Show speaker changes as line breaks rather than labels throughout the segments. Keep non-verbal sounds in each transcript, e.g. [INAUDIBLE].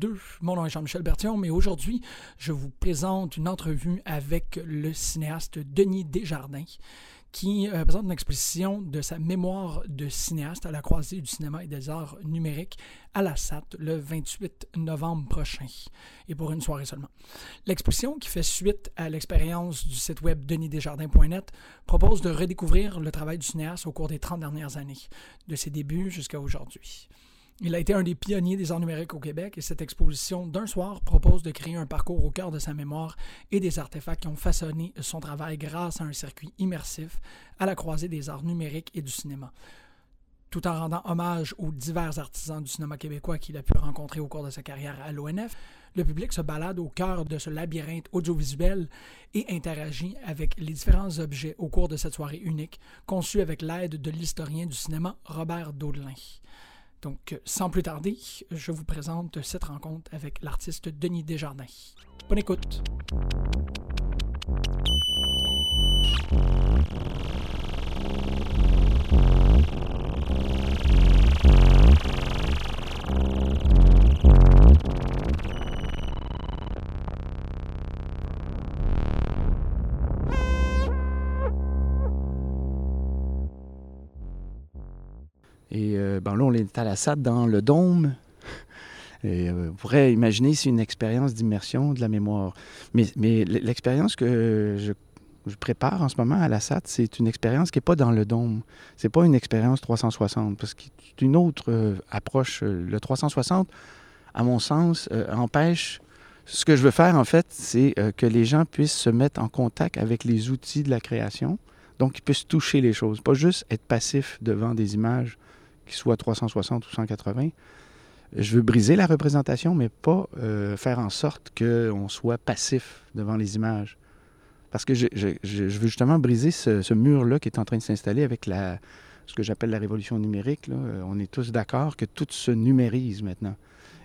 ALNNT2. Mon nom est Jean-Michel Bertillon, mais aujourd'hui, je vous présente une entrevue avec le cinéaste Denis Desjardins, qui euh, présente une exposition de sa mémoire de cinéaste à la croisée du cinéma et des arts numériques à la SAT le 28 novembre prochain, et pour une soirée seulement. L'exposition, qui fait suite à l'expérience du site web denisdesjardins.net, propose de redécouvrir le travail du cinéaste au cours des 30 dernières années, de ses débuts jusqu'à aujourd'hui. Il a été un des pionniers des arts numériques au Québec et cette exposition d'un soir propose de créer un parcours au cœur de sa mémoire et des artefacts qui ont façonné son travail grâce à un circuit immersif à la croisée des arts numériques et du cinéma. Tout en rendant hommage aux divers artisans du cinéma québécois qu'il a pu rencontrer au cours de sa carrière à l'ONF, le public se balade au cœur de ce labyrinthe audiovisuel et interagit avec les différents objets au cours de cette soirée unique, conçue avec l'aide de l'historien du cinéma Robert Daudelin. Donc, sans plus tarder, je vous présente cette rencontre avec l'artiste Denis Desjardins. Bonne écoute.
Et euh, ben là, on est à la SAD dans le dôme. [LAUGHS] Et, euh, on pourrait imaginer c'est une expérience d'immersion de la mémoire. Mais, mais l'expérience que je, prépare en ce moment à la SAT, c'est une expérience qui n'est pas dans le dôme. C'est pas une expérience 360, parce que c'est une autre euh, approche. Le 360, à mon sens, empêche... Ce que je veux faire, en fait, c'est que les gens puissent se mettre en contact avec les outils de la création, donc ils puissent toucher les choses, pas juste être passifs devant des images soit 360 ou 180. Je veux briser la représentation, mais pas euh, faire en sorte qu'on soit passif devant les images. Parce que je, veux justement briser ce, mur-là qui est en train de s'installer avec ce que j'appelle la révolution numérique. On est tous d'accord que tout se numérise maintenant.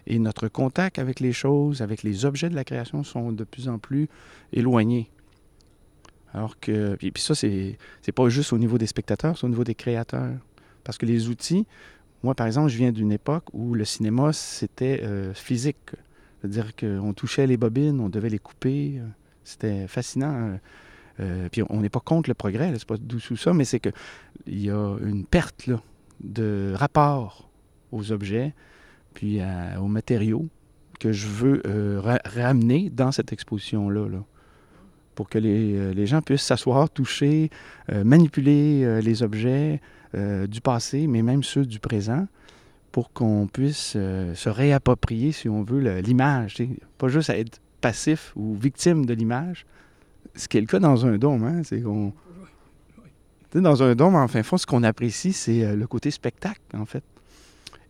Et notre contact avec les choses, avec les objets de la création sont de plus en plus éloignés. Alors que. Puis, ça, c'est pas juste au niveau des spectateurs, c'est au niveau des créateurs. Parce que les outils, moi par exemple, je viens d'une époque où le cinéma, c'était euh, physique. C'est-à-dire qu'on touchait les bobines, on devait les couper. Euh, c'était fascinant. Euh, puis on n'est pas contre le progrès, c'est pas tout ça, mais c'est qu'il y a une perte de rapport aux objets, puis aux matériaux que je veux ramener dans cette exposition-là. pour que les, les, gens puissent s'asseoir, toucher, manipuler les objets, euh, du passé, mais même ceux du présent, pour qu'on puisse euh, se réapproprier, si on veut, l'image. Pas juste être passif ou victime de l'image, ce qui est dans un dôme. Hein, c'est qu'on... Dans un dôme, en fin fond, ce qu'on apprécie, c'est euh, le côté spectacle, en fait.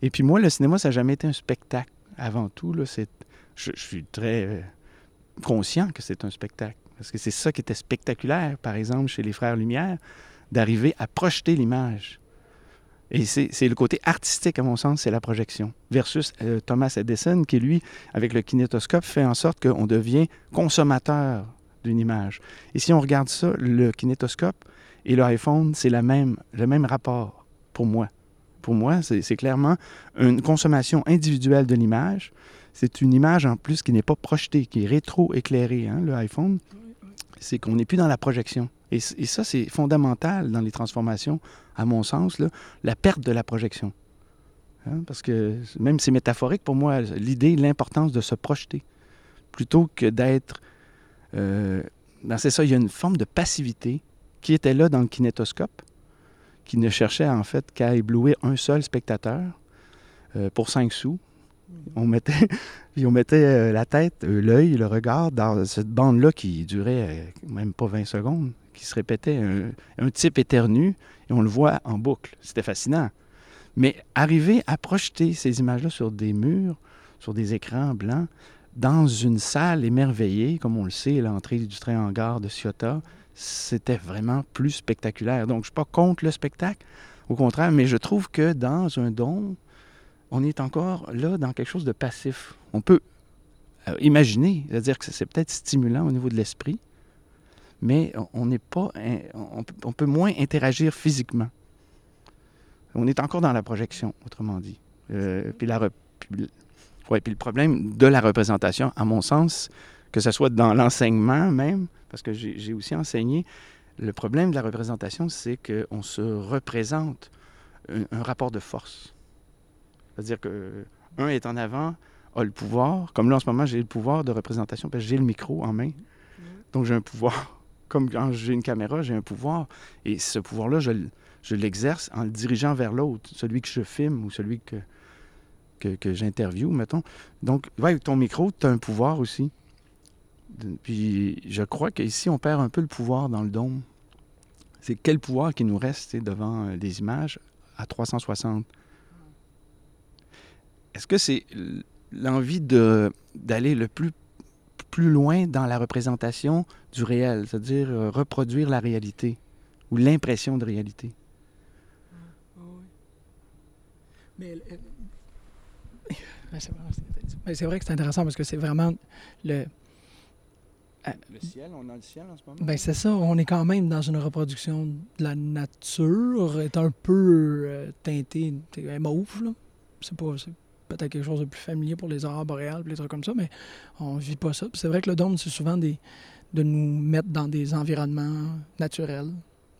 Et puis moi, le cinéma, ça n'a jamais été un spectacle. Avant tout. Je, je, suis très conscient que c'est un spectacle. Parce que c'est ça qui était spectaculaire, par exemple, chez les Frères Lumière d'arriver à projeter l'image. Et c'est le côté artistique, à mon sens, c'est la projection. Versus euh, Thomas Edison, qui, lui, avec le kinétoscope, fait en sorte qu'on devient consommateur d'une image. Et si on regarde ça, le kinétoscope et l'iPhone, c'est même, le même rapport pour moi. Pour moi, c'est clairement une consommation individuelle de l'image. C'est une image en plus qui n'est pas projetée, qui est rétro-éclairée, hein, le iPhone. C'est qu'on n'est plus dans la projection. Et, ça, c'est fondamental dans les transformations, à mon sens, la perte de la projection. Hein, parce que même c'est métaphorique pour moi, l'idée, l'importance de se projeter, plutôt que d'être... Euh, ben, c'est ça, il y a une forme de passivité qui était là dans le kinétoscope, qui ne cherchait en fait qu'à éblouir un seul spectateur euh, pour cinq sous, on mettait, [LAUGHS] on mettait euh, la tête, euh, l'œil, le regard dans cette bande-là qui durait même pas 20 secondes, qui se répétait, un, type éternu, et on le voit en boucle. C'était fascinant. Mais arriver à projeter ces images-là sur des murs, sur des écrans blancs, dans une salle émerveillée, comme on le sait, l'entrée du train en gare de Ciotat, c'était vraiment plus spectaculaire. Donc, je ne suis pas contre le spectacle, au contraire, mais je trouve que dans un don, on est encore là dans quelque chose de passif. On peut euh, imaginer, c'est-à-dire que c'est peut-être stimulant au niveau de l'esprit, mais on pas, on, peut moins interagir physiquement. On est encore dans la projection, autrement dit. Euh, puis, la, puis le problème de la représentation, à mon sens, que ce soit dans l'enseignement même, parce que j'ai aussi enseigné, le problème de la représentation, c'est qu'on se représente un, rapport de force. C'est-à-dire qu'un est en avant, a le pouvoir, comme là en ce moment, j'ai le pouvoir de représentation parce que j'ai le micro en main. Donc j'ai un pouvoir. [LAUGHS] Comme quand j'ai une caméra, j'ai un pouvoir. Et ce pouvoir-là, je, je l'exerce en le dirigeant vers l'autre, celui que je filme ou celui que, que, que j'interviewe, mettons. Donc, avec ton micro, tu as un pouvoir aussi. Puis je crois qu'ici, on perd un peu le pouvoir dans le dôme. C'est quel pouvoir qui nous reste devant euh, des images à 360? Est-ce que c'est l'envie d'aller le plus, plus loin dans la représentation du réel, c'est-à-dire euh, reproduire la réalité ou l'impression de réalité?
Ah, [LAUGHS] Mais c'est vrai que c'est intéressant parce que c'est vraiment le,
ah. Le ciel, on a le ciel en ce moment?
Ben c'est ça, on est quand même dans une reproduction de la nature, est un peu euh, teintée, mauve, là. C'est pas, peut-être quelque chose de plus familier pour les aurores boréales, les trucs comme ça, mais on vit pas ça. c'est vrai que le dôme, c'est souvent des, de nous mettre dans des environnements naturels,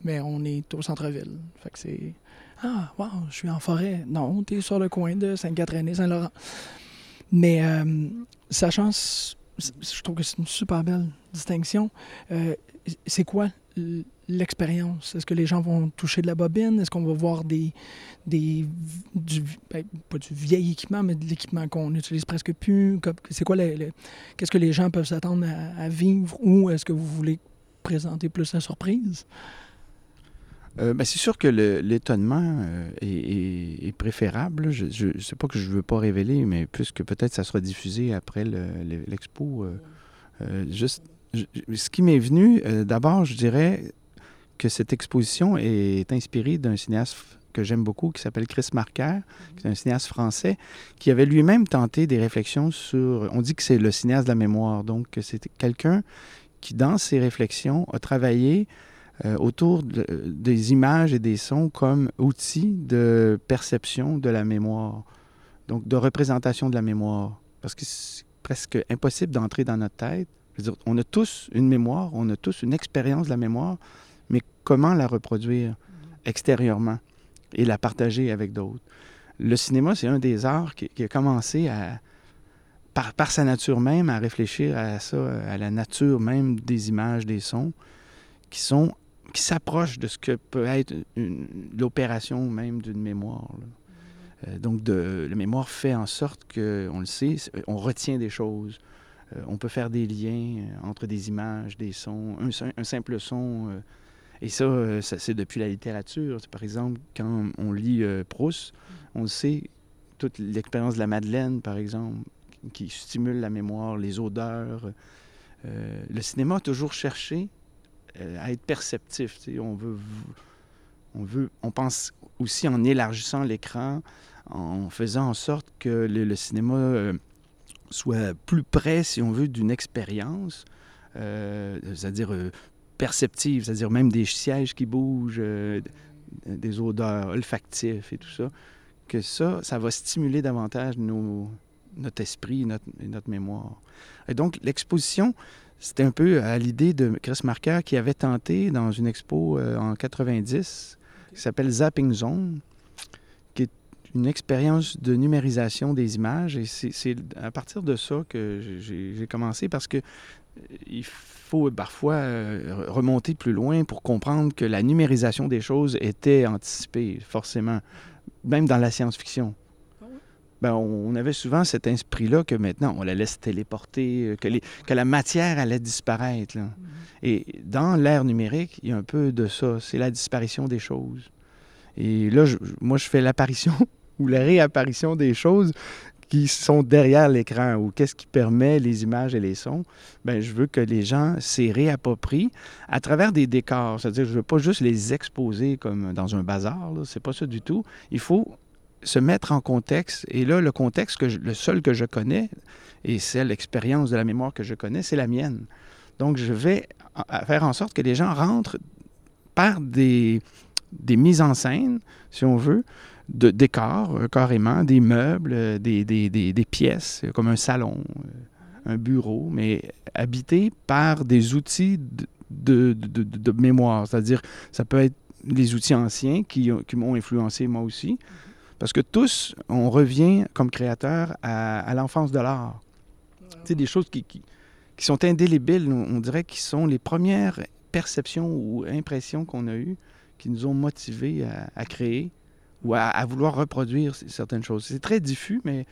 mais on est au centre-ville. Fait que c'est... Ah, wow, je suis en forêt. Non, t'es sur le coin de Sainte-Catherine et Saint-Laurent. Mais euh, sachant je trouve que c'est une super belle distinction. Euh, c'est quoi l'expérience? Est-ce que les gens vont toucher de la bobine? Est-ce qu'on va voir des, des du, ben, pas du vieil équipement, mais de l'équipement qu'on n'utilise presque plus? C'est quoi qu'est-ce que les gens peuvent s'attendre à, vivre? Ou est-ce que vous voulez présenter plus la surprise?
Euh, ben, c'est sûr que l'étonnement euh, est, préférable. Je ne sais pas que je ne veux pas révéler, mais puisque peut-être ça sera diffusé après l'expo. Euh, juste, ce qui m'est venu, d'abord, je dirais que cette exposition est inspirée d'un cinéaste que j'aime beaucoup, qui s'appelle Chris Marker, qui est un cinéaste français, qui avait lui-même tenté des réflexions sur... On dit que c'est le cinéaste de la mémoire, donc c'est quelqu'un qui, dans ses réflexions, a travaillé euh, autour des images et des sons comme outils de perception de la mémoire, donc de représentation de la mémoire. Parce que c'est presque impossible d'entrer dans notre tête. on a tous une mémoire, on a tous une expérience de la mémoire, comment la reproduire extérieurement et la partager avec d'autres? Le cinéma, c'est un des arts qui, a commencé à, par, sa nature même, à réfléchir à ça, à la nature même des images, des sons, qui sont qui s'approche de ce que peut être l'opération même d'une mémoire. Euh, donc, de, la mémoire fait en sorte que, on le sait, on retient des choses. Euh, on peut faire des liens euh, entre des images, des sons, un, simple son. Et ça, c'est depuis la littérature. Par exemple, quand on lit Proust, on sait, toute l'expérience de la Madeleine, par exemple, qui stimule la mémoire, les odeurs. le cinéma a toujours cherché euh, à être perceptif. On veut, on veut, on pense aussi en élargissant l'écran, en faisant en sorte que le, cinéma euh, soit plus près, si on veut, d'une expérience, euh, c'est-à-dire perceptive, c'est-à-dire même des sièges qui bougent, des odeurs olfactifs et tout ça, que ça, ça va stimuler davantage notre esprit et notre mémoire. Et donc, l'exposition, c'était un peu à l'idée de Chris Marker qui avait tenté dans une expo euh, en 90 qui s'appelle Zapping Zone, qui est une expérience de numérisation des images. Et c'est à partir de ça que j'ai commencé parce que euh, il faut parfois euh, remonter plus loin pour comprendre que la numérisation des choses était anticipée, forcément, même dans la science-fiction. Ben, on avait souvent cet esprit-là que maintenant, on la laisse téléporter, euh, que, que la matière allait disparaître. Mm-hmm. Et dans l'ère numérique, il y a un peu de ça. C'est la disparition des choses. Et là, moi, je fais l'apparition [LAUGHS] ou la réapparition des choses qui sont derrière l'écran ou qu'est-ce qui permet les images et les sons, ben je veux que les gens s'y réapproprient à travers des décors. C'est-à-dire, je veux pas juste les exposer comme dans un bazar, c'est pas ça du tout. Il faut se mettre en contexte. Et là, le contexte, que le seul que je connais, et c'est l'expérience de la mémoire que je connais, c'est la mienne. Donc, je vais faire en sorte que les gens rentrent par des, des mises en scène, si on veut, de décors, euh, carrément, des meubles, euh, des, des, des, pièces, comme un salon, euh, un bureau, mais habité par des outils de, de, de, mémoire. C'est-à-dire, ça peut être les outils anciens qui, qui m'ont influencé moi aussi. Parce que tous, on revient comme créateur à, l'enfance de l'art. C'est des choses qui, qui, qui, sont indélébiles, on dirait, qui sont les premières perceptions ou impressions qu'on a eues qui nous ont motivés à créer ou à, vouloir reproduire certaines choses. C'est très diffus, mais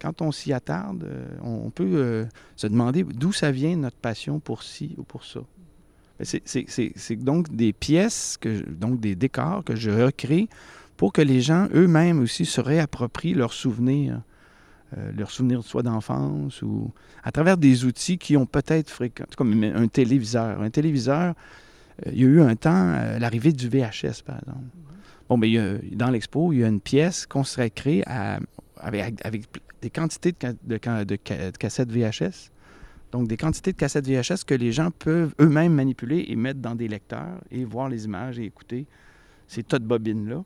quand on s'y attarde, euh, on, peut euh, se demander d'où ça vient notre passion pour ci ou pour ça. C'est donc des pièces, que, donc des décors que je recrée pour que les gens eux-mêmes aussi se réapproprient leurs souvenirs, euh, leurs souvenirs soit d'enfance ou à travers des outils qui ont peut-être fréquent, comme un téléviseur. Un téléviseur, il y a eu un temps, l'arrivée du VHS, par exemple. Bon, mais dans l'expo, il y a une pièce consacrée à, avec, avec, des quantités de, de, cassettes VHS. Donc, des quantités de cassettes VHS que les gens peuvent eux-mêmes manipuler et mettre dans des lecteurs et voir les images et écouter ces tas de bobines-là.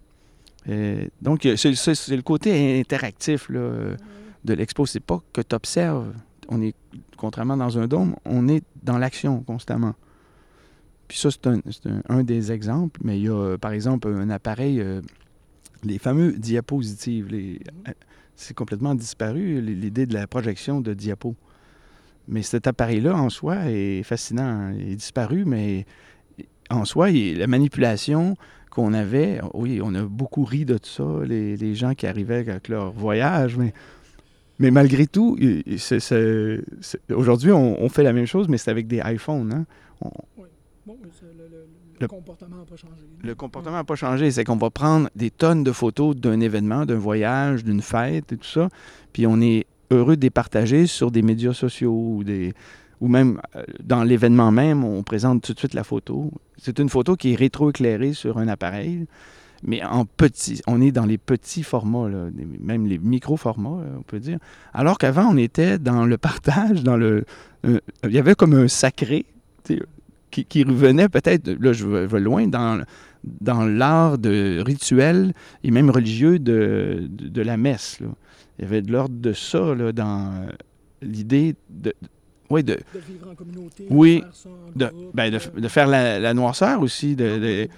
Euh, donc, c'est le côté interactif là, de l'expo. C'est pas que tu observes. On est, contrairement dans un dôme, on est dans l'action constamment. Puis ça, c'est un, des exemples, mais il y a, par exemple, un appareil, euh, les fameux diapositives. Euh, c'est complètement disparu, l'idée de la projection de diapos. Mais cet appareil-là, en soi, est fascinant. Il est disparu, mais en soi, la manipulation qu'on avait, oui, on a beaucoup ri de tout ça, les, gens qui arrivaient avec leur voyage, mais, malgré tout, aujourd'hui, on, fait la même chose, mais c'est avec des iPhones. Hein?
Le, comportement n'a pas changé.
Le comportement n'a pas changé. C'est qu'on va prendre des tonnes de photos d'un événement, d'un voyage, d'une fête et tout ça, puis on est heureux de les partager sur des médias sociaux ou, des, ou même euh, dans l'événement même, on présente tout de suite la photo. C'est une photo qui est rétroéclairée sur un appareil, mais en petit. On est dans les petits formats, même les micro-formats, on peut dire. Alors qu'avant, on était dans le [LAUGHS] partage, dans le... il y avait comme un sacré qui, revenait peut-être, là je vais, loin, dans, dans l'art de rituel et même religieux de, de, la messe. Il y avait de l'ordre de ça là, dans l'idée de,
oui, de, de, vivre en communauté.
Oui, de, faire, ben, de, faire la, noirceur aussi. De,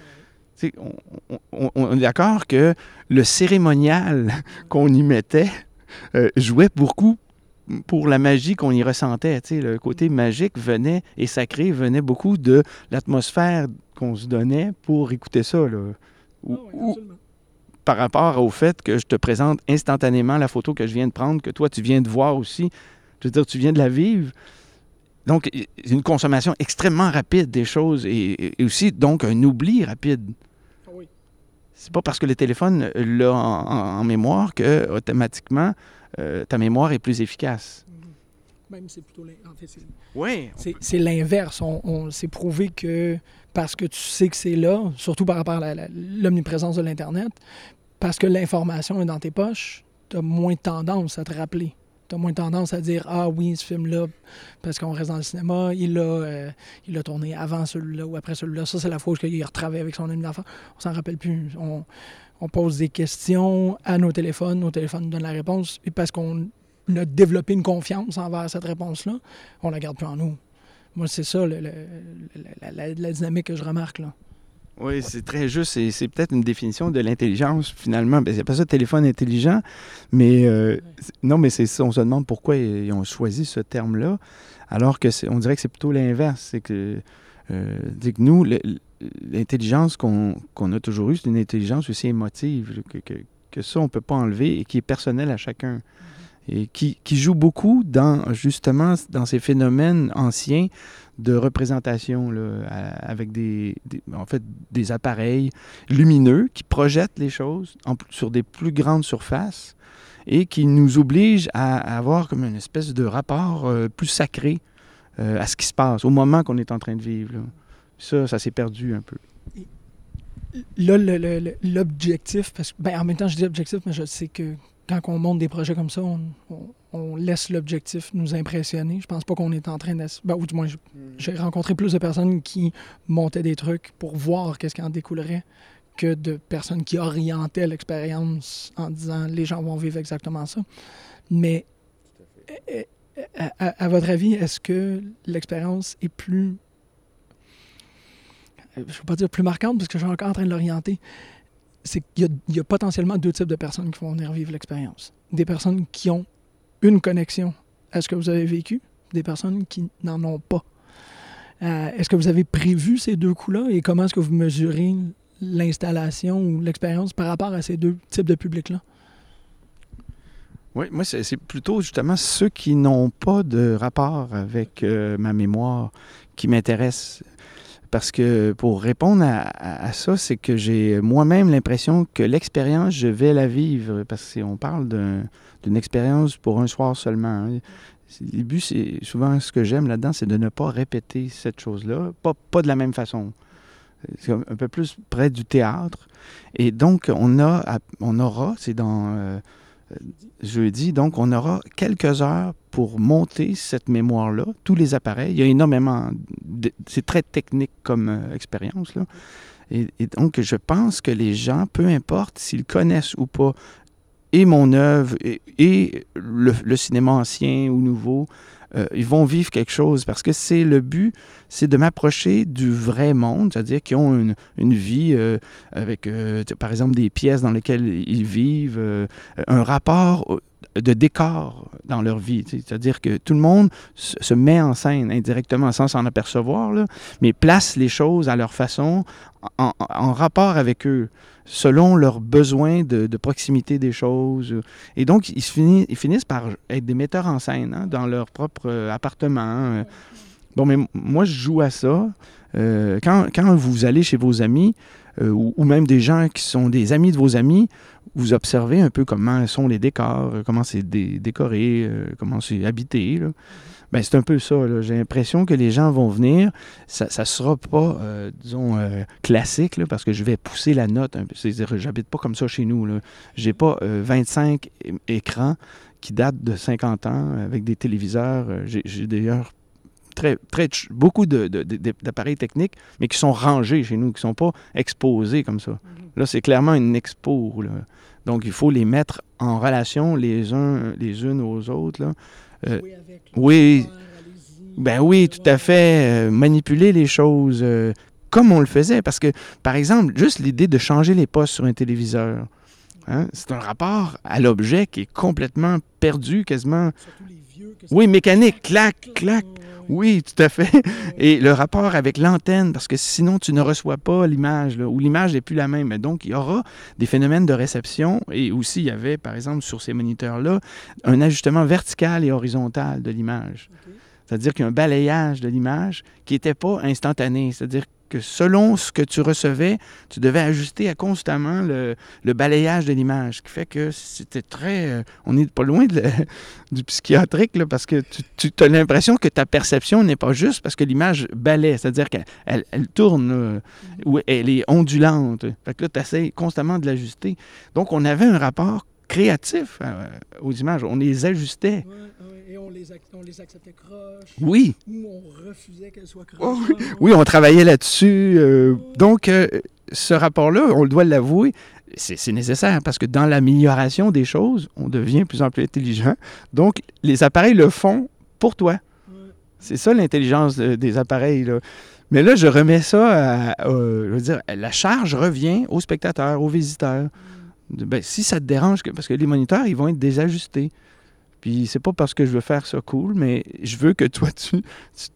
on, on, est d'accord que le cérémonial [LAUGHS] qu'on y mettait euh, jouait beaucoup pour la magie qu'on y ressentait. Le côté magique venait et sacré venait beaucoup de l'atmosphère qu'on se donnait pour écouter ça. Là.
Ah
par rapport au fait que je te présente instantanément la photo que je viens de prendre, que toi, tu viens de voir aussi. Je veux dire, tu viens de la vivre. Donc, une consommation extrêmement rapide des choses et, aussi, donc, un oubli rapide.
Ah oui.
C'est pas parce que le téléphone l'a en, mémoire que automatiquement euh, ta mémoire est plus efficace.
Mm-hmm. Même c'est plutôt
oui,
c'est l'inverse. On, on s'est prouvé que parce que tu sais que c'est là, surtout par rapport à l'omniprésence de l'Internet, parce que l'information est dans tes poches, tu as moins tendance à te rappeler. Tu as moins tendance à dire Ah oui, ce film-là, parce qu'on reste dans le cinéma, il l'a euh, il a tourné avant celui-là ou après celui-là. Ça, c'est la fois où il a retravaillé avec son ami d'enfant. On s'en rappelle plus. On, on pose des questions à nos téléphones, nos téléphones nous donnent la réponse, et parce qu'on a développé une confiance envers cette réponse-là, on la garde plus en nous. Moi, c'est ça la, dynamique que je remarque. là.
Oui, c'est très juste. C'est peut-être une définition de l'intelligence, finalement. Ben, c'est pas ça téléphone intelligent, mais euh, non, mais c'est ça. On se demande pourquoi ils ont choisi ce terme-là, alors que on dirait que c'est plutôt l'inverse. C'est que, euh, que nous, l'intelligence qu'on a toujours eue, c'est une intelligence aussi émotive, que, ça, on ne peut pas enlever et qui est personnelle à chacun. Mm-hmm. Et qui, joue beaucoup dans, justement, dans ces phénomènes anciens de représentation là, avec des, en fait, des appareils lumineux qui projettent les choses sur des plus grandes surfaces et qui nous obligent à, avoir comme une espèce de rapport euh, plus sacré euh, à ce qui se passe au moment qu'on est en train de vivre. Ça, ça s'est perdu un peu.
Là, l'objectif, parce que ben, en même temps, je dis objectif, mais je sais que quand on monte des projets comme ça, on, laisse l'objectif nous impressionner. Je pense pas qu'on est en train de... Ben, ou du moins, hmm. j'ai rencontré plus de personnes qui montaient des trucs pour voir qu'est-ce qui en découlerait que de personnes qui orientaient l'expérience en disant les gens vont vivre exactement ça. Mais eh, eh, à, votre avis, est-ce que l'expérience est plus... Je ne veux pas dire plus marquante parce que je suis encore en train de l'orienter, c'est qu'il y, a potentiellement deux types de personnes qui vont venir vivre l'expérience. Des personnes qui ont une connexion à ce que vous avez vécu, des personnes qui n'en ont pas. Euh, est-ce que vous avez prévu ces deux coups-là et comment est-ce que vous mesurez l'installation ou l'expérience par rapport à ces deux types de publics-là?
Oui, moi, c'est plutôt justement ceux qui n'ont pas de rapport avec euh, ma mémoire qui m'intéressent. Parce que pour répondre à, ça, c'est que j'ai moi-même l'impression que l'expérience, je vais la vivre. Parce qu'on parle d'une expérience pour un soir seulement. Hein. Le but, c'est souvent ce que j'aime là-dedans, c'est de ne pas répéter cette chose-là, pas, de la même façon. C'est un peu plus près du théâtre. Et donc, on, a, on aura, c'est dans euh, jeudi, donc on aura quelques heures pour monter cette mémoire-là, tous les appareils. Il y a énormément, c'est très technique comme euh, expérience. Là. Et, donc, je pense que les gens, peu importe s'ils connaissent ou pas et mon œuvre et, le, cinéma ancien ou nouveau, euh, ils vont vivre quelque chose parce que c'est le but, c'est de m'approcher du vrai monde, c'est-à-dire qu'ils ont une, vie euh, avec, euh, par exemple, des pièces dans lesquelles ils vivent, un rapport de décor dans leur vie. C'est-à-dire que tout le monde se met en scène indirectement sans s'en apercevoir, mais place les choses à leur façon, en, rapport avec eux selon leurs besoins de, proximité des choses. Et donc, ils, finissent, par être des metteurs en scène hein, dans leur propre euh, appartement. Hein. Bon, mais moi, je joue à ça. Euh, quand, vous allez chez vos amis, euh, ou, même des gens qui sont des amis de vos amis, vous observez un peu comment sont les décors, comment c'est décoré, comment c'est habité. Ben, c'est un peu ça. J'ai l'impression que les gens vont venir. Ça ne sera pas, euh, disons, euh, classique, parce que je vais pousser la note. C'est-à-dire, j'habite pas comme ça chez nous. Je n'ai pas 25 euh, écrans qui datent de 50 ans avec des téléviseurs. J'ai d'ailleurs Très, très, beaucoup d'appareils techniques, mais qui sont rangés chez nous, qui ne sont pas exposés comme ça. Mm-hmm. Là, c'est clairement une expo. Donc, il faut les mettre en relation les uns les unes aux autres. Là. Euh, oui, ben oui, tout à fait. Euh, manipuler les choses euh, comme on le faisait. Parce que, par exemple, juste l'idée de changer les postes sur un téléviseur, hein, c'est un rapport à l'objet qui est complètement perdu, quasiment. Oui, mécanique, clac, clac. Oui, tout à fait. Et le rapport avec l'antenne, parce que sinon tu ne reçois pas l'image, ou l'image n'est plus la même. Donc, il y aura des phénomènes de réception. Et aussi, il y avait, par exemple, sur ces moniteurs-là, un ajustement vertical et horizontal de l'image. C'est-à-dire qu'il y a un balayage de l'image qui n'était pas instantané. C'est-à-dire que selon ce que tu recevais, tu devais ajuster à constamment le, balayage de l'image, ce qui fait que c'était très... Euh, on n'est pas loin [LAUGHS] du psychiatrique, là, parce que tu, as l'impression que ta perception n'est pas juste parce que l'image balaie, c'est-à-dire qu'elle elle, tourne, mm-hmm. ou elle est ondulante. Fait que là, tu essaies constamment de l'ajuster. Donc, on avait un rapport créatif euh, aux images. On les ajustait
on les, acceptait croches.
Oui.
Ou on refusait qu'elles soient croches.
Oh oui. on travaillait là-dessus. Euh, donc, euh, ce rapport-là, on le doit l'avouer, c'est nécessaire parce que dans l'amélioration des choses, on devient de plus en plus intelligent. Donc, les appareils le font pour toi. C'est ça l'intelligence des appareils. Mais là, je remets ça à, je veux dire, la charge revient aux spectateurs, aux visiteurs. Mm. Ben, si ça te dérange, parce que les moniteurs, ils vont être désajustés. Puis c'est pas parce que je veux faire ça cool, mais je veux que toi, [LAUGHS] tu,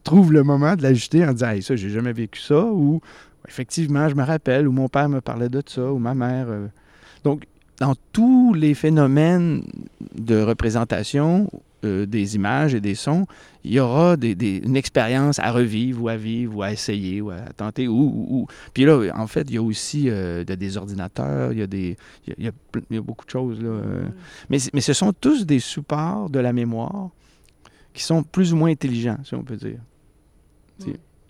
trouves le moment de l'ajuster en disant hey, ça, j'ai jamais vécu ça, ou effectivement, je me rappelle, ou mon père me parlait de ça, ou ma mère. Donc, dans tous les phénomènes de représentation euh, des images et des sons, il y aura des, une expérience à revivre ou à vivre ou à essayer ou à tenter. Ou, Puis là, en fait, il y a aussi euh, des ordinateurs, il y a, des, il y a, beaucoup de choses. Là, euh. mais, mais ce sont tous des supports de la mémoire qui sont plus ou moins intelligents, si on peut dire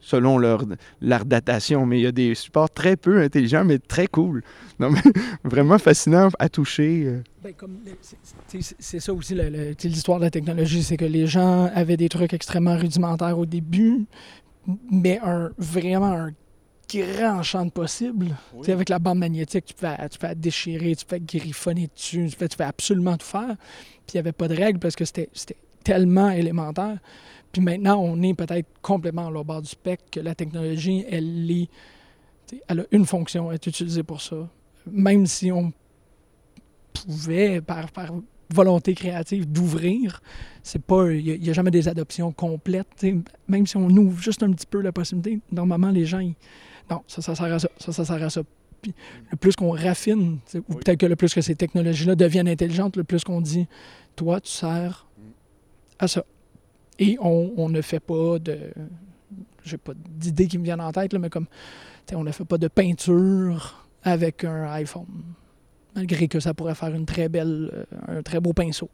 selon leur, leur datation. Mais il y a des supports très peu intelligents, mais très cool. Non, mais [LAUGHS] vraiment fascinant à toucher. Euh.
Ben, c'est ça aussi l'histoire de la technologie, c'est que les gens avaient des trucs extrêmement rudimentaires au début, mais un, vraiment un grand champ de possible. Avec la bande magnétique, tu peux, tu déchirer, tu peux griffonner dessus, tu peux, tu peux absolument tout faire. Puis il n'y avait pas de règles parce que c'était tellement élémentaire. Puis maintenant, on est peut-être complètement au bord du spectre, que la technologie, elle, est, elle a une fonction, elle est utilisée pour ça. Même si on pouvait, par, par volonté créative, d'ouvrir, c'est pas, il n'y a, jamais des adoptions complètes. Même si on ouvre juste un petit peu la possibilité, normalement, les gens, non, ça, ça sert à ça, ça, ça sert à ça. Puis le plus qu'on raffine, ou peut-être que le plus que ces technologies-là deviennent intelligentes, le plus qu'on dit, toi, tu sers à ça. Et on, ne fait pas de. J'ai pas d'idées qui me viennent en tête, là, mais comme. On ne fait pas de peinture avec un iPhone. Malgré que ça pourrait faire une très belle, euh, un très beau pinceau.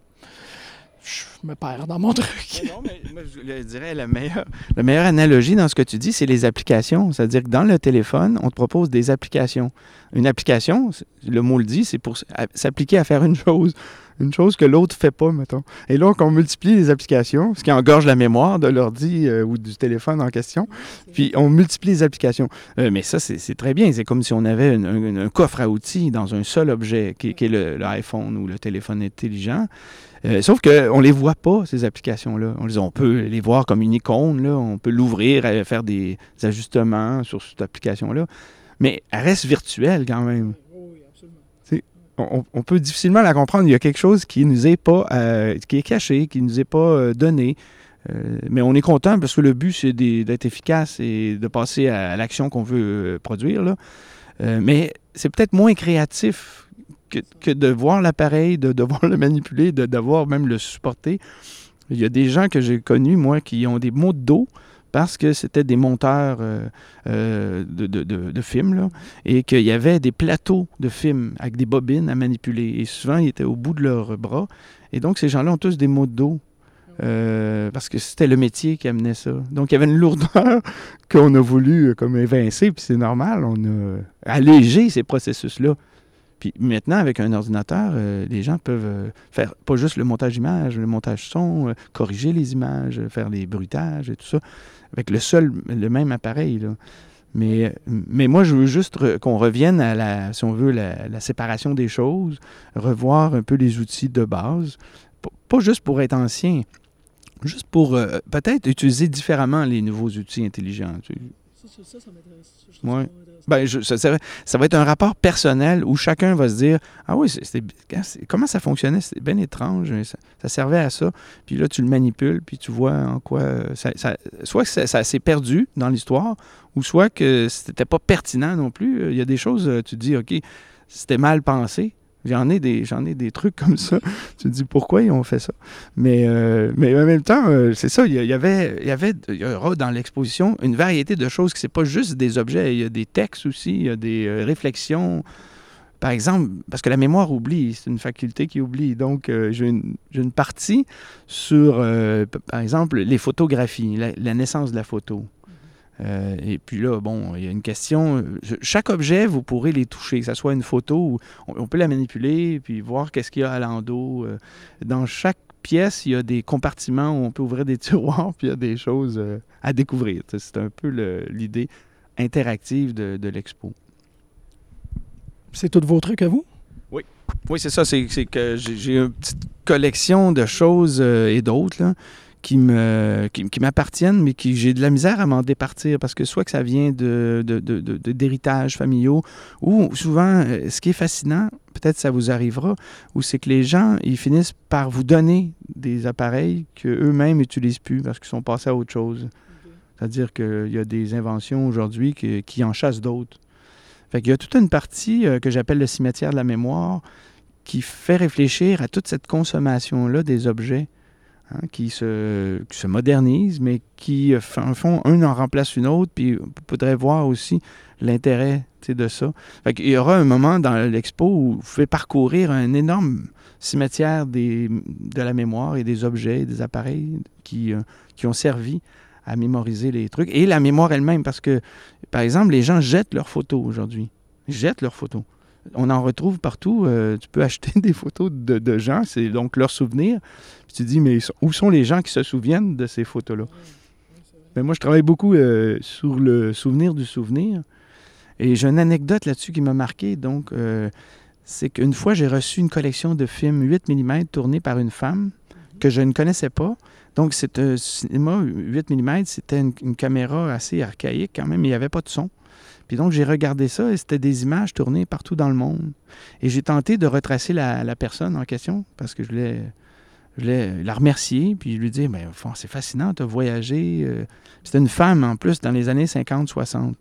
Je me perds dans mon truc.
Non, mais moi, je dirais la meilleure, la meilleure analogie dans ce que tu dis, c'est les applications. C'est-à-dire que dans le téléphone, on te propose des applications. Une application, le mot le dit, c'est pour s'appliquer à faire une chose une chose que l'autre ne fait pas, mettons. Et là, on multiplie les applications, ce qui engorge la mémoire de l'ordi euh, ou du téléphone en question, puis on multiplie les applications. Euh, mais ça, c'est très bien. C'est comme si on avait un, coffre à outils dans un seul objet, qui, est l'iPhone ou le téléphone intelligent. Euh, sauf qu'on ne les voit pas, ces applications-là. On, on, peut les voir comme une icône, là. on peut l'ouvrir, faire des ajustements sur cette application-là. Mais elle reste virtuelle quand même on, peut difficilement la comprendre. Il y a quelque chose qui nous est pas, euh, qui est caché, qui nous est pas euh, donné. Euh, mais on est content parce que le but, c'est d'être efficace et de passer à, l'action qu'on veut produire. Mais c'est peut-être moins créatif que, de voir l'appareil, de devoir [LAUGHS] le manipuler, de devoir même le supporter. Il y a des gens que j'ai connus, moi, qui ont des mots de dos parce que c'était des monteurs euh, euh, de, films, là, et qu'il y avait des plateaux de films avec des bobines à manipuler. Et souvent, ils étaient au bout de leurs bras. Et donc, ces gens-là ont tous des maux de dos. Euh, parce que c'était le métier qui amenait ça. Donc, il y avait une lourdeur [LAUGHS] qu'on a voulu comme évincer, puis c'est normal, on a allégé ces processus-là. Puis maintenant, avec un ordinateur, les gens peuvent faire pas juste le montage image, le montage son, corriger les images, faire les bruitages et tout ça avec le seul, le même appareil. Mais, mais moi, je veux juste qu'on revienne à la, si on veut, la, séparation des choses, revoir un peu les outils de base, pas juste pour être ancien, juste pour euh, peut-être utiliser différemment les nouveaux outils intelligents. Ça, ça, ça m'intéresse. Ben, ça, va être un rapport personnel où chacun va se dire Ah oui, comment ça fonctionnait? C'est bien étrange, ça, servait à ça. Puis là, tu le manipules, puis tu vois en quoi. Ça, soit que ça, s'est perdu dans l'histoire, ou soit que c'était pas pertinent non plus. Il y a des choses, tu te dis OK, c'était mal pensé. J'en ai des, j'en ai des trucs comme ça. [LAUGHS] tu te dis pourquoi ils ont fait ça? Mais, euh, mais en même temps, euh, c'est ça. Il y, avait, il y avait, y aura dans l'exposition une variété de choses qui c'est pas juste des objets. Il y a des textes aussi, il y a des euh, réflexions. Par exemple, parce que la mémoire oublie, c'est une faculté qui oublie. Donc, j'ai une, une, partie sur, par exemple, les photographies, la naissance de la photo. Euh, et puis là, bon, il y a une question. Chaque objet, vous pourrez les toucher, que ce soit une photo, on, peut la manipuler, puis voir qu'est-ce qu'il y a à l'endos. Euh. Dans chaque pièce, il y a des compartiments où on peut ouvrir des [LAUGHS] tiroirs, puis il y a des choses euh, à découvrir. C'est un peu l'idée interactive de, l'expo.
C'est tous vos trucs à vous?
Oui. Oui, c'est ça. C'est que j'ai une petite collection de choses et d'autres qui me qui, m'appartiennent, mais qui j'ai de la misère à m'en départir parce que soit que ça vient de, d'héritages de, familiaux, ou souvent, euh, ce qui est fascinant, peut-être ça vous arrivera, ou c'est que les gens, ils finissent par vous donner des appareils qu'eux-mêmes n'utilisent plus parce qu'ils sont passés à autre chose. C'est-à-dire qu'il y a des inventions aujourd'hui qui, qui en chassent d'autres. Fait qu'il y a toute une partie euh, que j'appelle le cimetière de la mémoire qui fait réfléchir à toute cette consommation-là des objets hein, qui, se, qui se modernisent, mais qui euh, en font un en remplace une autre, puis on pourrait voir aussi l'intérêt de ça. Qu'il y aura un moment dans l'expo où vous pouvez parcourir un énorme cimetière des, de la mémoire et des objets, des appareils qui, euh, qui ont servi à mémoriser les trucs. Et la mémoire elle-même, parce que, par exemple, les gens jettent leurs photos aujourd'hui. Jettent leurs photos. On en retrouve partout. euh, tu peux [LAUGHS] acheter des photos de, de gens, c'est donc leurs souvenirs. Puis tu te dis, mais où sont les gens qui se souviennent de ces photos-là? Mais moi, je travaille beaucoup euh, sur le souvenir du souvenir. Et j'ai une anecdote là-dessus qui m'a marqué. Donc, euh, c'est qu'une fois, j'ai reçu une collection de films 8 mm tournés par une femme que je ne connaissais pas. Donc, c'est un cinéma 8 mm, c'était une, une caméra assez archaïque quand même, mais il n'y avait pas de son. Puis donc, j'ai regardé ça et c'était des images tournées partout dans le monde. Et j'ai tenté de retracer la, personne en question parce que je voulais, je voulais la remercier. Puis je lui mais enfin, c'est fascinant, tu as voyagé. euh. C'était une femme en plus dans les années 50-60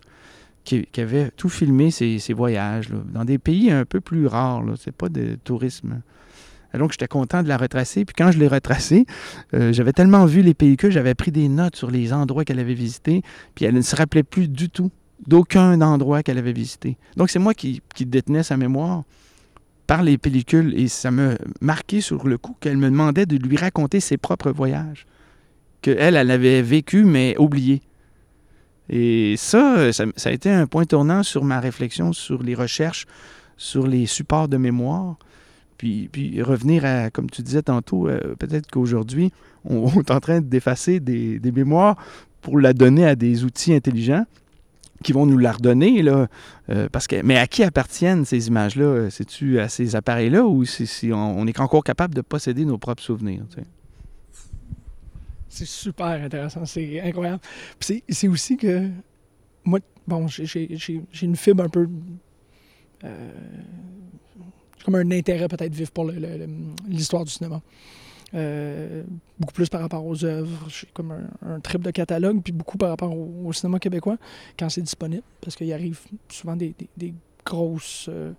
qui, avait tout filmé ses, voyages dans des pays un peu plus rares. C'est pas de tourisme. Donc, j'étais content de la retracer. Puis quand je l'ai retracée, euh, j'avais tellement vu les pellicules, j'avais pris des notes sur les endroits qu'elle avait visités. Puis elle ne se rappelait plus du tout d'aucun endroit qu'elle avait visité. Donc, c'est moi qui, détenais sa mémoire par les pellicules. Et ça m'a marqué sur le coup qu'elle me demandait de lui raconter ses propres voyages. Qu'elle, elle avait vécu, mais oublié. Et ça, ça, a été un point tournant sur ma réflexion sur les recherches, sur les supports de mémoire. Puis, puis revenir à, comme tu disais tantôt, euh, peut-être qu'aujourd'hui, on, est en train d'effacer des mémoires pour la donner à des outils intelligents qui vont nous la redonner. Là, euh, parce que, mais à qui appartiennent ces images-là? C'est-tu à ces appareils-là ou si, on, est encore capable de posséder nos propres souvenirs?
C'est super intéressant, c'est incroyable. C'est- aussi que moi, bon, j'ai- une fibre un peu. euh, comme un intérêt peut-être vif pour l'histoire du cinéma. Euh, beaucoup plus par rapport aux œuvres. J'ai comme un, un trip de catalogue, puis beaucoup par rapport au, au cinéma québécois quand c'est disponible, parce qu'il arrive souvent des, des- des grosses. euh,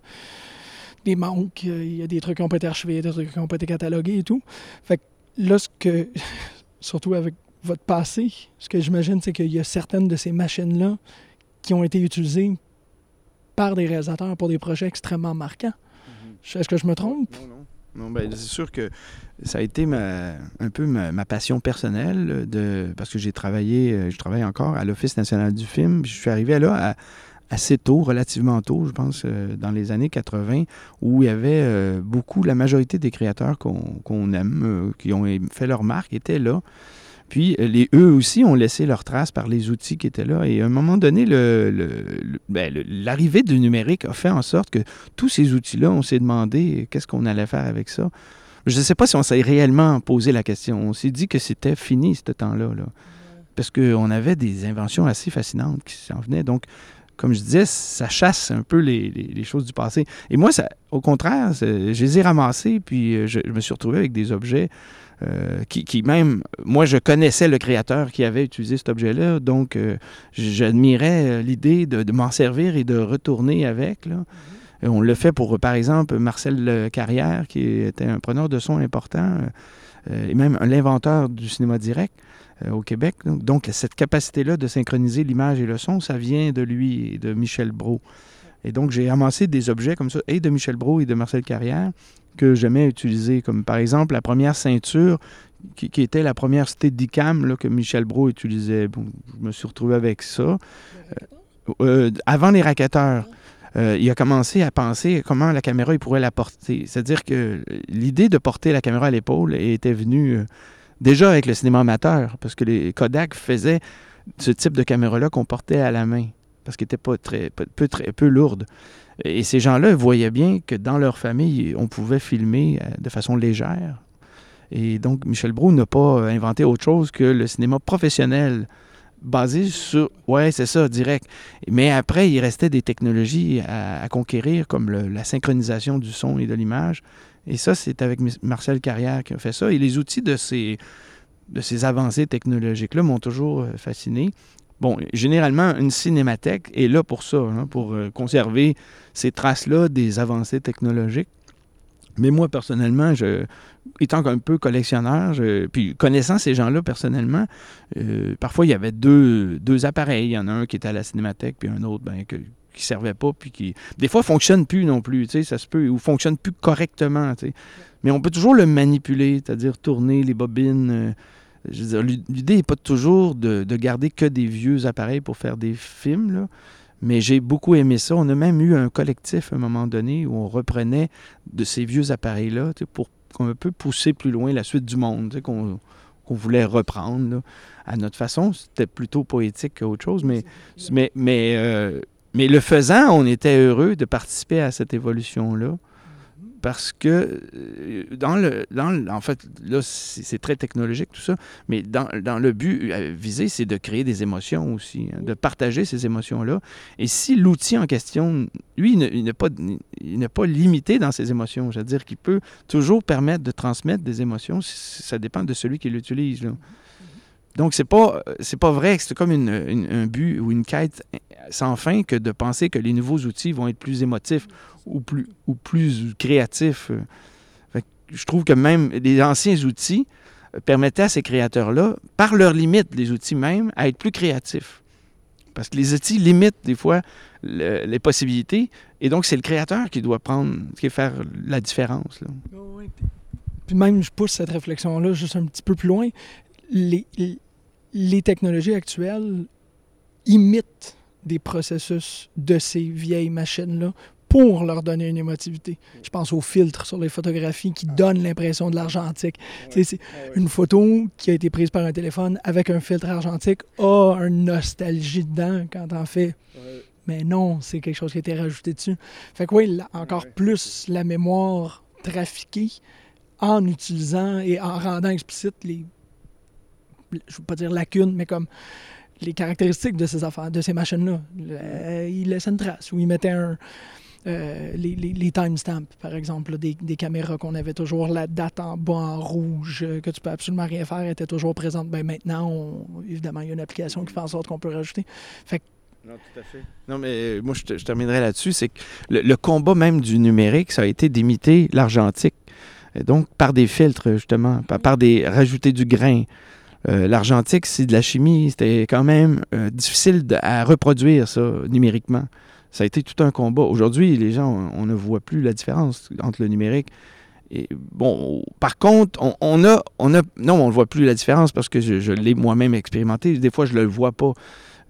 des manques, euh, il y a des trucs qui n'ont pas été archivés, des trucs qui n'ont pas été catalogués et tout. Fait que là, ce que, [LAUGHS] surtout avec votre passé, ce que j'imagine, c'est qu'il y a certaines de ces machines-là qui ont été utilisées par des réalisateurs pour des projets extrêmement marquants. Est-ce que je me trompe?
Non, non. Ben, c'est sûr que ça a été ma- un peu ma, passion personnelle de, parce que j'ai travaillé, euh, je travaille encore à l'Office national du film. Je suis arrivé là à- assez tôt, relativement tôt, je pense, euh, dans les années 80, où il y avait euh, beaucoup, la majorité des créateurs qu'on aime, qui ont fait leur marque, étaient là. Puis euh, les, eux aussi ont laissé leurs traces par les outils qui étaient là. Et à un moment donné, ben, l'arrivée du numérique a fait en sorte que tous ces outils-là, on s'est demandé euh, qu'est-ce qu'on allait faire avec ça. Je ne sais pas si on s'est réellement posé la question. On s'est dit que c'était fini, ce temps-là. Là. Parce qu'on avait des inventions assez fascinantes qui s'en venaient. Donc, comme je disais, ça chasse un peu les, choses du passé. Et moi, ça, au contraire, je les ai ramassés, puis euh, je me suis retrouvé avec des objets euh, qui, même, moi, je connaissais le créateur qui avait utilisé cet objet-là, donc euh, j'admirais euh, l'idée de, m'en servir et de retourner avec. On le fait pour, par exemple, Marcel Carrière, qui était un preneur de son important, et même l'inventeur du cinéma direct au Québec. Donc, donc, cette capacité-là de synchroniser l'image et le son, ça vient de lui et de Michel Brault. Et donc, j'ai amassé des objets comme ça, et de Michel Brault et de Marcel Carrière, que j'aimais utiliser, comme par exemple la première ceinture, qui, qui était la première Steadicam là, que Michel Brault utilisait. Bon, je me suis retrouvé avec ça. Euh, avant les raquetteurs, euh, il a commencé à penser comment la caméra il pourrait la porter. C'est-à-dire que l'idée de porter la caméra à l'épaule était venue euh, déjà avec le cinéma amateur, parce que les Kodak faisaient ce type de caméra-là qu'on portait à la main, parce qu'elle n'était pas très, peu, lourde. Et ces gens-là voyaient bien que dans leur famille, on pouvait filmer euh, de façon légère. Et donc, Michel Brault n'a pas euh, inventé autre chose que le cinéma professionnel basé sur... Ouais, c'est ça, direct. Mais après, il restait des technologies à, conquérir, comme la synchronisation du son et de l'image. Et ça, c'est avec Marcel Carrière qui a fait ça. Et les outils de ces, de ces avancées technologiques-là m'ont toujours euh, fasciné. Bon, généralement, une cinémathèque est là pour ça, hein, pour euh, conserver ces traces-là des avancées technologiques. Mais moi, personnellement, je, étant un peu collectionneur, puis connaissant ces gens-là personnellement, euh, parfois il y avait deux, deux, appareils. Il y en a un qui était à la cinémathèque, puis un autre ben, qui ne servait pas, puis qui, des fois, ne fonctionne plus non plus, ça se peut, ou fonctionne plus correctement. Mais on peut toujours le manipuler, c'est-à-dire tourner les bobines. Euh, l'idée n'est pas toujours de, de, garder que des vieux appareils pour faire des films. Mais j'ai beaucoup aimé ça. On a même eu un collectif à un moment donné où on reprenait de ces vieux appareils-là pour un peu pousser plus loin la suite du monde qu'on voulait reprendre à notre façon. C'était plutôt poétique qu'autre chose, mais, mais, mais, euh, mais le faisant, on était heureux de participer à cette évolution-là parce que euh, dans le, dans en fait, là, c'est très technologique tout ça, mais dans, dans le but euh, visé, c'est de créer des émotions aussi, hein, de partager ces émotions-là. Et si l'outil en question, lui, il n'est pas, pas limité dans ses émotions, c'est-à-dire qu'il peut toujours permettre de transmettre des émotions, ça dépend de celui qui l'utilise. Donc, c'est pas, c'est pas vrai que c'est comme une, un but ou une quête sans fin que de penser que les nouveaux outils vont être plus émotifs ou plus, ou plus créatifs. je trouve que même les anciens outils permettaient à ces créateurs-là, par leurs limites, les outils même, à être plus créatifs. Parce que les outils limitent des fois les possibilités, et donc c'est le créateur qui doit prendre, qui faire la différence.
Puis même, je pousse cette réflexion-là juste un petit peu plus loin. Les, les technologies actuelles imitent des processus de ces vieilles machines-là pour leur donner une émotivité. Je pense aux filtres sur les photographies qui donnent l'impression de l'argentique. C'est une photo qui a été prise par un téléphone avec un filtre argentique a une nostalgie dedans quand en fait. Mais non, c'est quelque chose qui a été rajouté dessus. Fait que oui, encore plus la mémoire trafiquée en utilisant et en rendant explicite les, je ne veux pas dire lacunes, mais comme les caractéristiques de ces affaires, de ces machines-là. il laissait une trace ou il mettait un, euh, les, les, timestamps, par exemple, des, caméras qu'on avait toujours, la date en bas en rouge, euh, que tu peux absolument rien faire, était toujours présente. Ben, maintenant, évidemment, il y a une application qui fait en sorte qu'on peut rajouter.
Non, tout à fait. Non, mais euh, moi, je, terminerai là-dessus. C'est que le, combat même du numérique, ça a été d'imiter l'argentique. Donc, par des filtres, justement, par, des rajouter du grain. L'argentique, c'est de la chimie. C'était quand même difficile à reproduire, ça, numériquement ça a été tout un combat. Aujourd'hui, les gens, on, ne voit plus la différence entre le numérique. Et bon, par contre, on, a, on a, non, on ne voit plus la différence parce que je, l'ai moi-même expérimenté. Des fois, je ne le vois pas.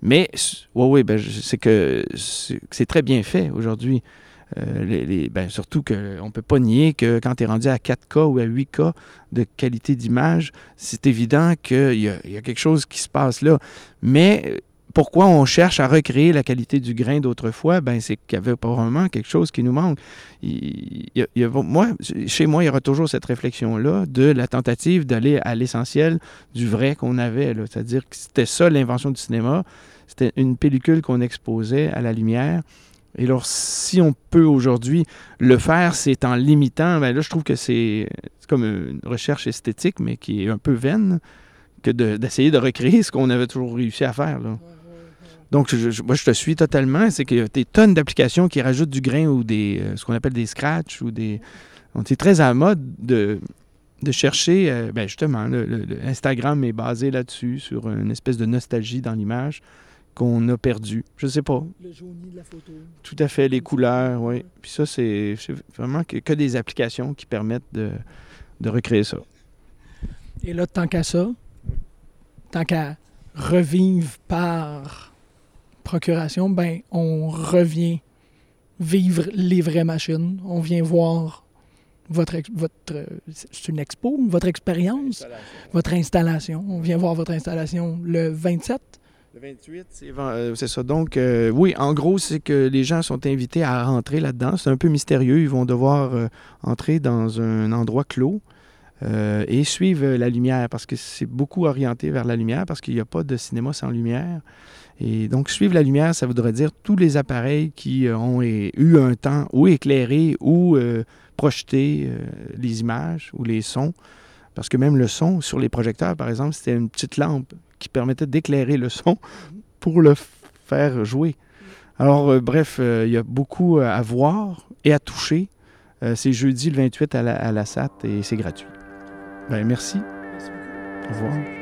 Mais, oui, oui, ben, c'est que c'est très bien fait aujourd'hui. Euh, les, ben, surtout qu'on ne peut pas nier que quand tu es rendu à 4K ou à 8K de qualité d'image, c'est évident qu'il y, a quelque chose qui se passe là. Mais pourquoi on cherche à recréer la qualité du grain d'autrefois, ben c'est qu'il y avait probablement quelque chose qui nous manque. moi, chez moi, il y aura toujours cette réflexion-là de la tentative d'aller à l'essentiel du vrai qu'on avait. C'est-à-dire que c'était ça l'invention du cinéma. C'était une pellicule qu'on exposait à la lumière. Et alors, si on peut aujourd'hui le faire, c'est en limitant, ben là, je trouve que c'est comme une recherche esthétique, mais qui est un peu vaine, que d'essayer de, recréer ce qu'on avait toujours réussi à faire. Donc, moi, je te suis totalement. C'est qu'il y a des tonnes d'applications qui rajoutent du grain ou des euh, ce qu'on appelle des scratchs ou des. On est très à la mode de, de chercher. Euh, ben justement, le, Instagram est basé là-dessus, sur une espèce de nostalgie dans l'image qu'on a perdu. Je sais pas.
Le jauni de la photo.
Tout à fait, les couleurs, oui. Puis ça, c'est vraiment que, que, des applications qui permettent de, de recréer ça.
Et là, tant qu'à ça, tant qu'à revivre par procuration, ben, on revient vivre les vraies machines. On vient voir votre, votre c'est une expo, votre expérience, votre installation. On vient voir votre installation le 27.
Le 28, euh, c'est ça. Donc, euh, oui, en gros, c'est que les gens sont invités à rentrer là-dedans. C'est un peu mystérieux. Ils vont devoir euh, entrer dans un endroit clos et suivre la lumière parce que c'est beaucoup orienté vers la lumière parce qu'il n'y a pas de cinéma sans lumière. Et donc, suivre la lumière, ça voudrait dire tous les appareils qui ont eu un temps ou éclairé ou projeté les images ou les sons. Parce que même le son, sur les projecteurs, par exemple, c'était une petite lampe qui permettait d'éclairer le son pour le faire jouer. Alors, bref, il y a beaucoup à voir et à toucher Euh, c'est jeudi le 28 à la, à la SAT et c'est gratuit. Ben, merci.
Merci.
Au revoir.